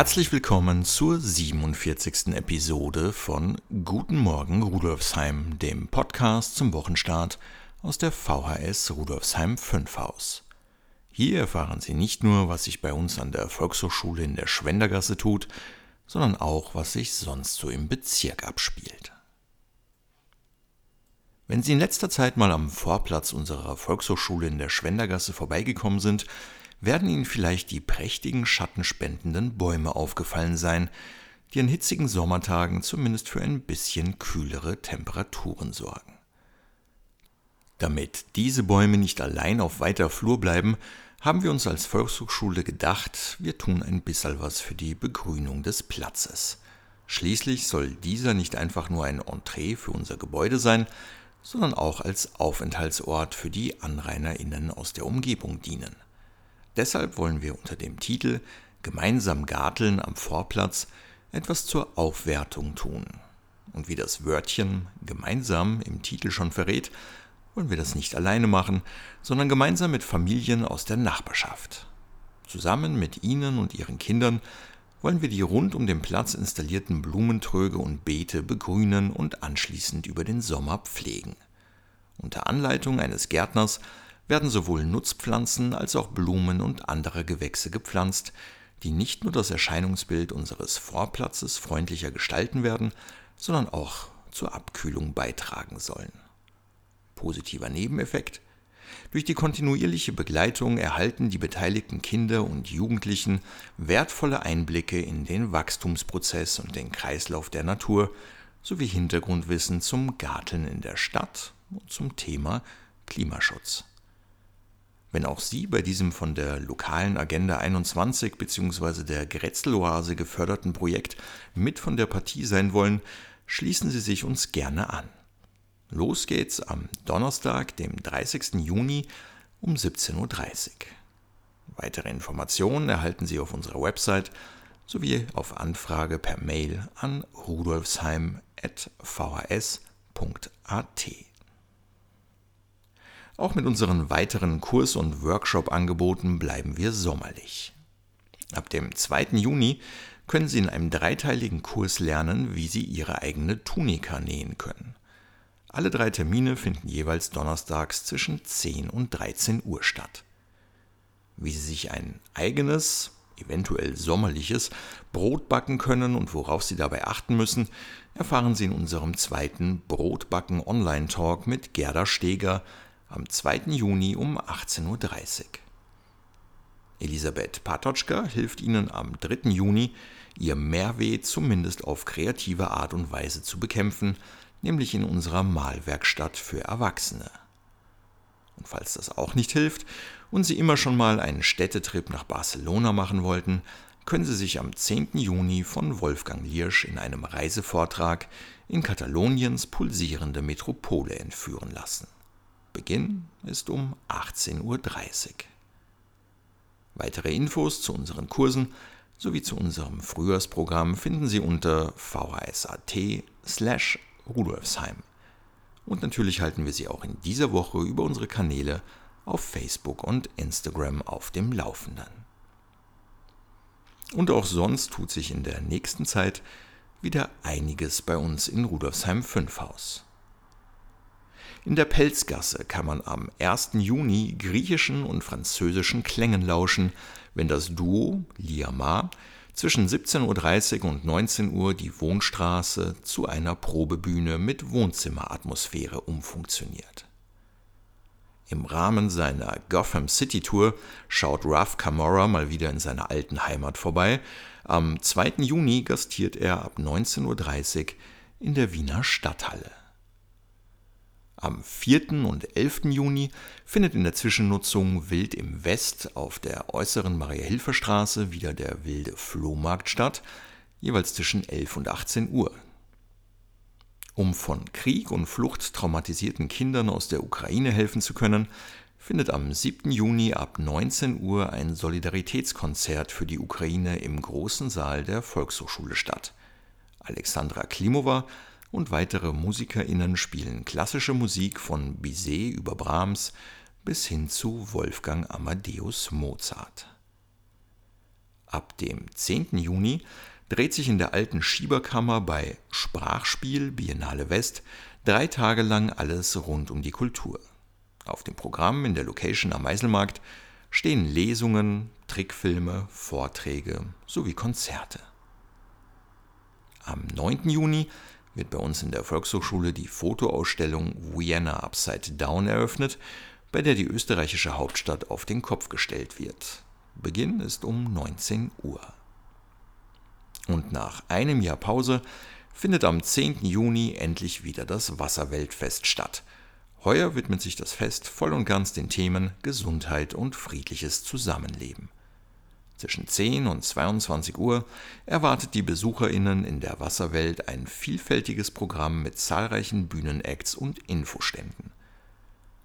Herzlich willkommen zur 47. Episode von Guten Morgen Rudolfsheim, dem Podcast zum Wochenstart aus der VHS Rudolfsheim 5 Haus. Hier erfahren Sie nicht nur, was sich bei uns an der Volkshochschule in der Schwendergasse tut, sondern auch, was sich sonst so im Bezirk abspielt. Wenn Sie in letzter Zeit mal am Vorplatz unserer Volkshochschule in der Schwendergasse vorbeigekommen sind, werden Ihnen vielleicht die prächtigen schattenspendenden Bäume aufgefallen sein, die an hitzigen Sommertagen zumindest für ein bisschen kühlere Temperaturen sorgen. Damit diese Bäume nicht allein auf weiter Flur bleiben, haben wir uns als Volkshochschule gedacht, wir tun ein bisschen was für die Begrünung des Platzes. Schließlich soll dieser nicht einfach nur ein Entree für unser Gebäude sein, sondern auch als Aufenthaltsort für die AnrainerInnen aus der Umgebung dienen. Deshalb wollen wir unter dem Titel Gemeinsam Garteln am Vorplatz etwas zur Aufwertung tun. Und wie das Wörtchen gemeinsam im Titel schon verrät, wollen wir das nicht alleine machen, sondern gemeinsam mit Familien aus der Nachbarschaft. Zusammen mit Ihnen und Ihren Kindern wollen wir die rund um den Platz installierten Blumentröge und Beete begrünen und anschließend über den Sommer pflegen. Unter Anleitung eines Gärtners werden sowohl Nutzpflanzen als auch Blumen und andere Gewächse gepflanzt, die nicht nur das Erscheinungsbild unseres Vorplatzes freundlicher gestalten werden, sondern auch zur Abkühlung beitragen sollen. Positiver Nebeneffekt durch die kontinuierliche Begleitung erhalten die beteiligten Kinder und Jugendlichen wertvolle Einblicke in den Wachstumsprozess und den Kreislauf der Natur sowie Hintergrundwissen zum Garteln in der Stadt und zum Thema Klimaschutz. Wenn auch Sie bei diesem von der lokalen Agenda 21 bzw. der Grätzloase geförderten Projekt mit von der Partie sein wollen, schließen Sie sich uns gerne an. Los geht's am Donnerstag, dem 30. Juni um 17.30 Uhr. Weitere Informationen erhalten Sie auf unserer Website sowie auf Anfrage per Mail an rudolfsheim.vhs.at. Auch mit unseren weiteren Kurs- und Workshop-Angeboten bleiben wir sommerlich. Ab dem 2. Juni können Sie in einem dreiteiligen Kurs lernen, wie Sie Ihre eigene Tunika nähen können. Alle drei Termine finden jeweils donnerstags zwischen 10 und 13 Uhr statt. Wie Sie sich ein eigenes, eventuell sommerliches Brot backen können und worauf Sie dabei achten müssen, erfahren Sie in unserem zweiten Brotbacken Online Talk mit Gerda Steger, am 2. Juni um 18.30 Uhr. Elisabeth Patoczka hilft Ihnen am 3. Juni, Ihr Mehrweh zumindest auf kreative Art und Weise zu bekämpfen, nämlich in unserer Malwerkstatt für Erwachsene. Und falls das auch nicht hilft und Sie immer schon mal einen Städtetrip nach Barcelona machen wollten, können Sie sich am 10. Juni von Wolfgang Liersch in einem Reisevortrag in Kataloniens pulsierende Metropole entführen lassen. Beginn ist um 18.30 Uhr. Weitere Infos zu unseren Kursen sowie zu unserem Frühjahrsprogramm finden Sie unter vhs.at slash rudolfsheim. Und natürlich halten wir Sie auch in dieser Woche über unsere Kanäle auf Facebook und Instagram auf dem Laufenden. Und auch sonst tut sich in der nächsten Zeit wieder einiges bei uns in Rudolfsheim 5 Haus. In der Pelzgasse kann man am 1. Juni griechischen und französischen Klängen lauschen, wenn das Duo Liama zwischen 17.30 Uhr und 19 Uhr die Wohnstraße zu einer Probebühne mit Wohnzimmeratmosphäre umfunktioniert. Im Rahmen seiner Gotham City Tour schaut Ralph Camorra mal wieder in seiner alten Heimat vorbei. Am 2. Juni gastiert er ab 19.30 Uhr in der Wiener Stadthalle. Am 4. und 11. Juni findet in der Zwischennutzung Wild im West auf der äußeren Maria-Hilfer-Straße wieder der wilde Flohmarkt statt, jeweils zwischen 11 und 18 Uhr. Um von Krieg und Flucht traumatisierten Kindern aus der Ukraine helfen zu können, findet am 7. Juni ab 19 Uhr ein Solidaritätskonzert für die Ukraine im großen Saal der Volkshochschule statt. Alexandra Klimova und weitere MusikerInnen spielen klassische Musik von Bizet über Brahms bis hin zu Wolfgang Amadeus Mozart. Ab dem 10. Juni dreht sich in der alten Schieberkammer bei Sprachspiel Biennale West drei Tage lang alles rund um die Kultur. Auf dem Programm in der Location am Meiselmarkt stehen Lesungen, Trickfilme, Vorträge sowie Konzerte. Am 9. Juni wird bei uns in der Volkshochschule die Fotoausstellung Vienna Upside Down eröffnet, bei der die österreichische Hauptstadt auf den Kopf gestellt wird. Beginn ist um 19 Uhr. Und nach einem Jahr Pause findet am 10. Juni endlich wieder das Wasserweltfest statt – Heuer widmet sich das Fest voll und ganz den Themen Gesundheit und friedliches Zusammenleben. Zwischen 10 und 22 Uhr erwartet die BesucherInnen in der Wasserwelt ein vielfältiges Programm mit zahlreichen Bühnenacts und Infoständen.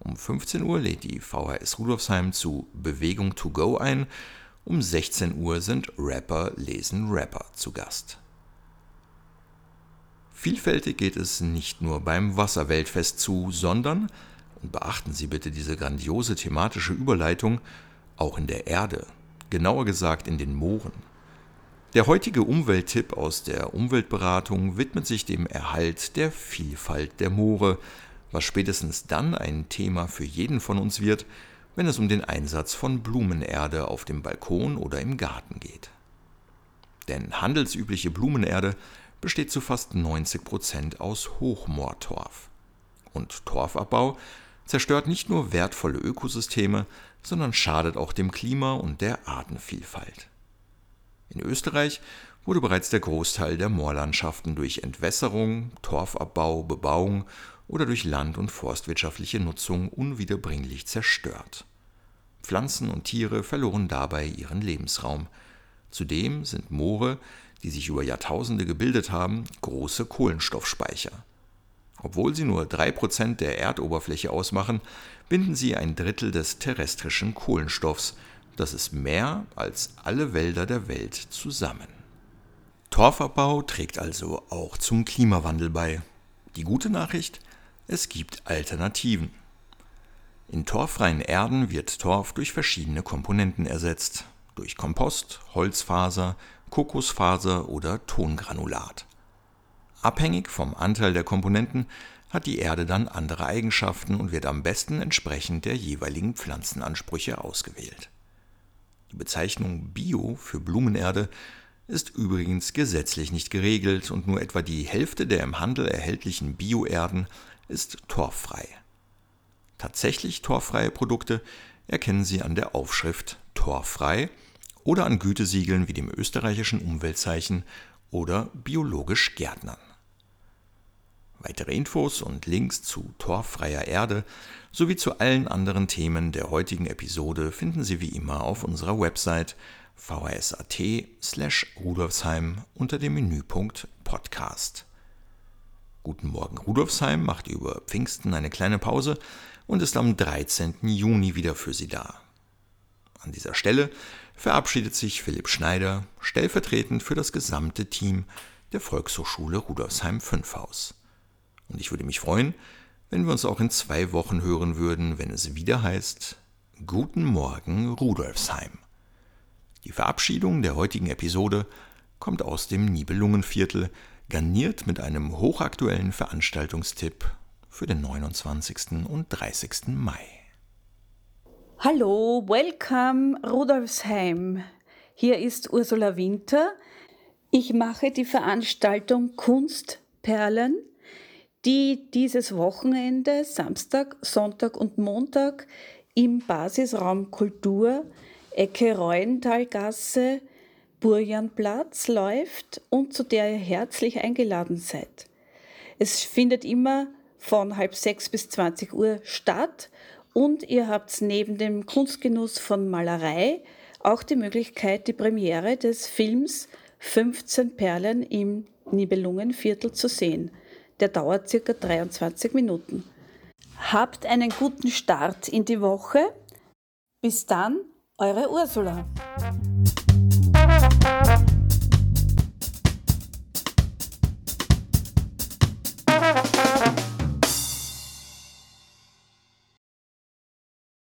Um 15 Uhr lädt die VHS Rudolfsheim zu Bewegung to go ein, um 16 Uhr sind Rapper lesen Rapper zu Gast. Vielfältig geht es nicht nur beim Wasserweltfest zu, sondern, und beachten Sie bitte diese grandiose thematische Überleitung, auch in der Erde, genauer gesagt in den Mooren. Der heutige Umwelttipp aus der Umweltberatung widmet sich dem Erhalt der Vielfalt der Moore, was spätestens dann ein Thema für jeden von uns wird, wenn es um den Einsatz von Blumenerde auf dem Balkon oder im Garten geht. Denn handelsübliche Blumenerde besteht zu fast 90 Prozent aus Hochmoortorf. Und Torfabbau zerstört nicht nur wertvolle Ökosysteme, sondern schadet auch dem Klima und der Artenvielfalt. In Österreich wurde bereits der Großteil der Moorlandschaften durch Entwässerung, Torfabbau, Bebauung oder durch land- und forstwirtschaftliche Nutzung unwiederbringlich zerstört. Pflanzen und Tiere verloren dabei ihren Lebensraum. Zudem sind Moore die sich über Jahrtausende gebildet haben, große Kohlenstoffspeicher. Obwohl sie nur 3% der Erdoberfläche ausmachen, binden sie ein Drittel des terrestrischen Kohlenstoffs. Das ist mehr als alle Wälder der Welt zusammen. Torfabbau trägt also auch zum Klimawandel bei. Die gute Nachricht, es gibt Alternativen. In torffreien Erden wird Torf durch verschiedene Komponenten ersetzt. Durch Kompost, Holzfaser, Kokosfaser oder Tongranulat. Abhängig vom Anteil der Komponenten hat die Erde dann andere Eigenschaften und wird am besten entsprechend der jeweiligen Pflanzenansprüche ausgewählt. Die Bezeichnung Bio für Blumenerde ist übrigens gesetzlich nicht geregelt und nur etwa die Hälfte der im Handel erhältlichen Bioerden ist torffrei. Tatsächlich torffreie Produkte erkennen Sie an der Aufschrift torffrei oder an Gütesiegeln wie dem österreichischen Umweltzeichen oder biologisch Gärtnern. Weitere Infos und Links zu torffreier Erde sowie zu allen anderen Themen der heutigen Episode finden Sie wie immer auf unserer Website vhs.at slash Rudolfsheim unter dem Menüpunkt Podcast. Guten Morgen Rudolfsheim macht über Pfingsten eine kleine Pause und ist am 13. Juni wieder für Sie da. An dieser Stelle verabschiedet sich Philipp Schneider stellvertretend für das gesamte Team der Volkshochschule Rudolfsheim 5 Haus. Und ich würde mich freuen, wenn wir uns auch in zwei Wochen hören würden, wenn es wieder heißt Guten Morgen Rudolfsheim. Die Verabschiedung der heutigen Episode kommt aus dem Nibelungenviertel, garniert mit einem hochaktuellen Veranstaltungstipp für den 29. und 30. Mai. Hallo, welcome Rudolfsheim. Hier ist Ursula Winter. Ich mache die Veranstaltung Kunstperlen, die dieses Wochenende, Samstag, Sonntag und Montag im Basisraum Kultur, Ecke Reuenthalgasse, Burjanplatz läuft und zu der ihr herzlich eingeladen seid. Es findet immer von halb sechs bis 20 Uhr statt und ihr habt neben dem Kunstgenuss von Malerei auch die Möglichkeit, die Premiere des Films 15 Perlen im Nibelungenviertel zu sehen. Der dauert circa 23 Minuten. Habt einen guten Start in die Woche. Bis dann, eure Ursula.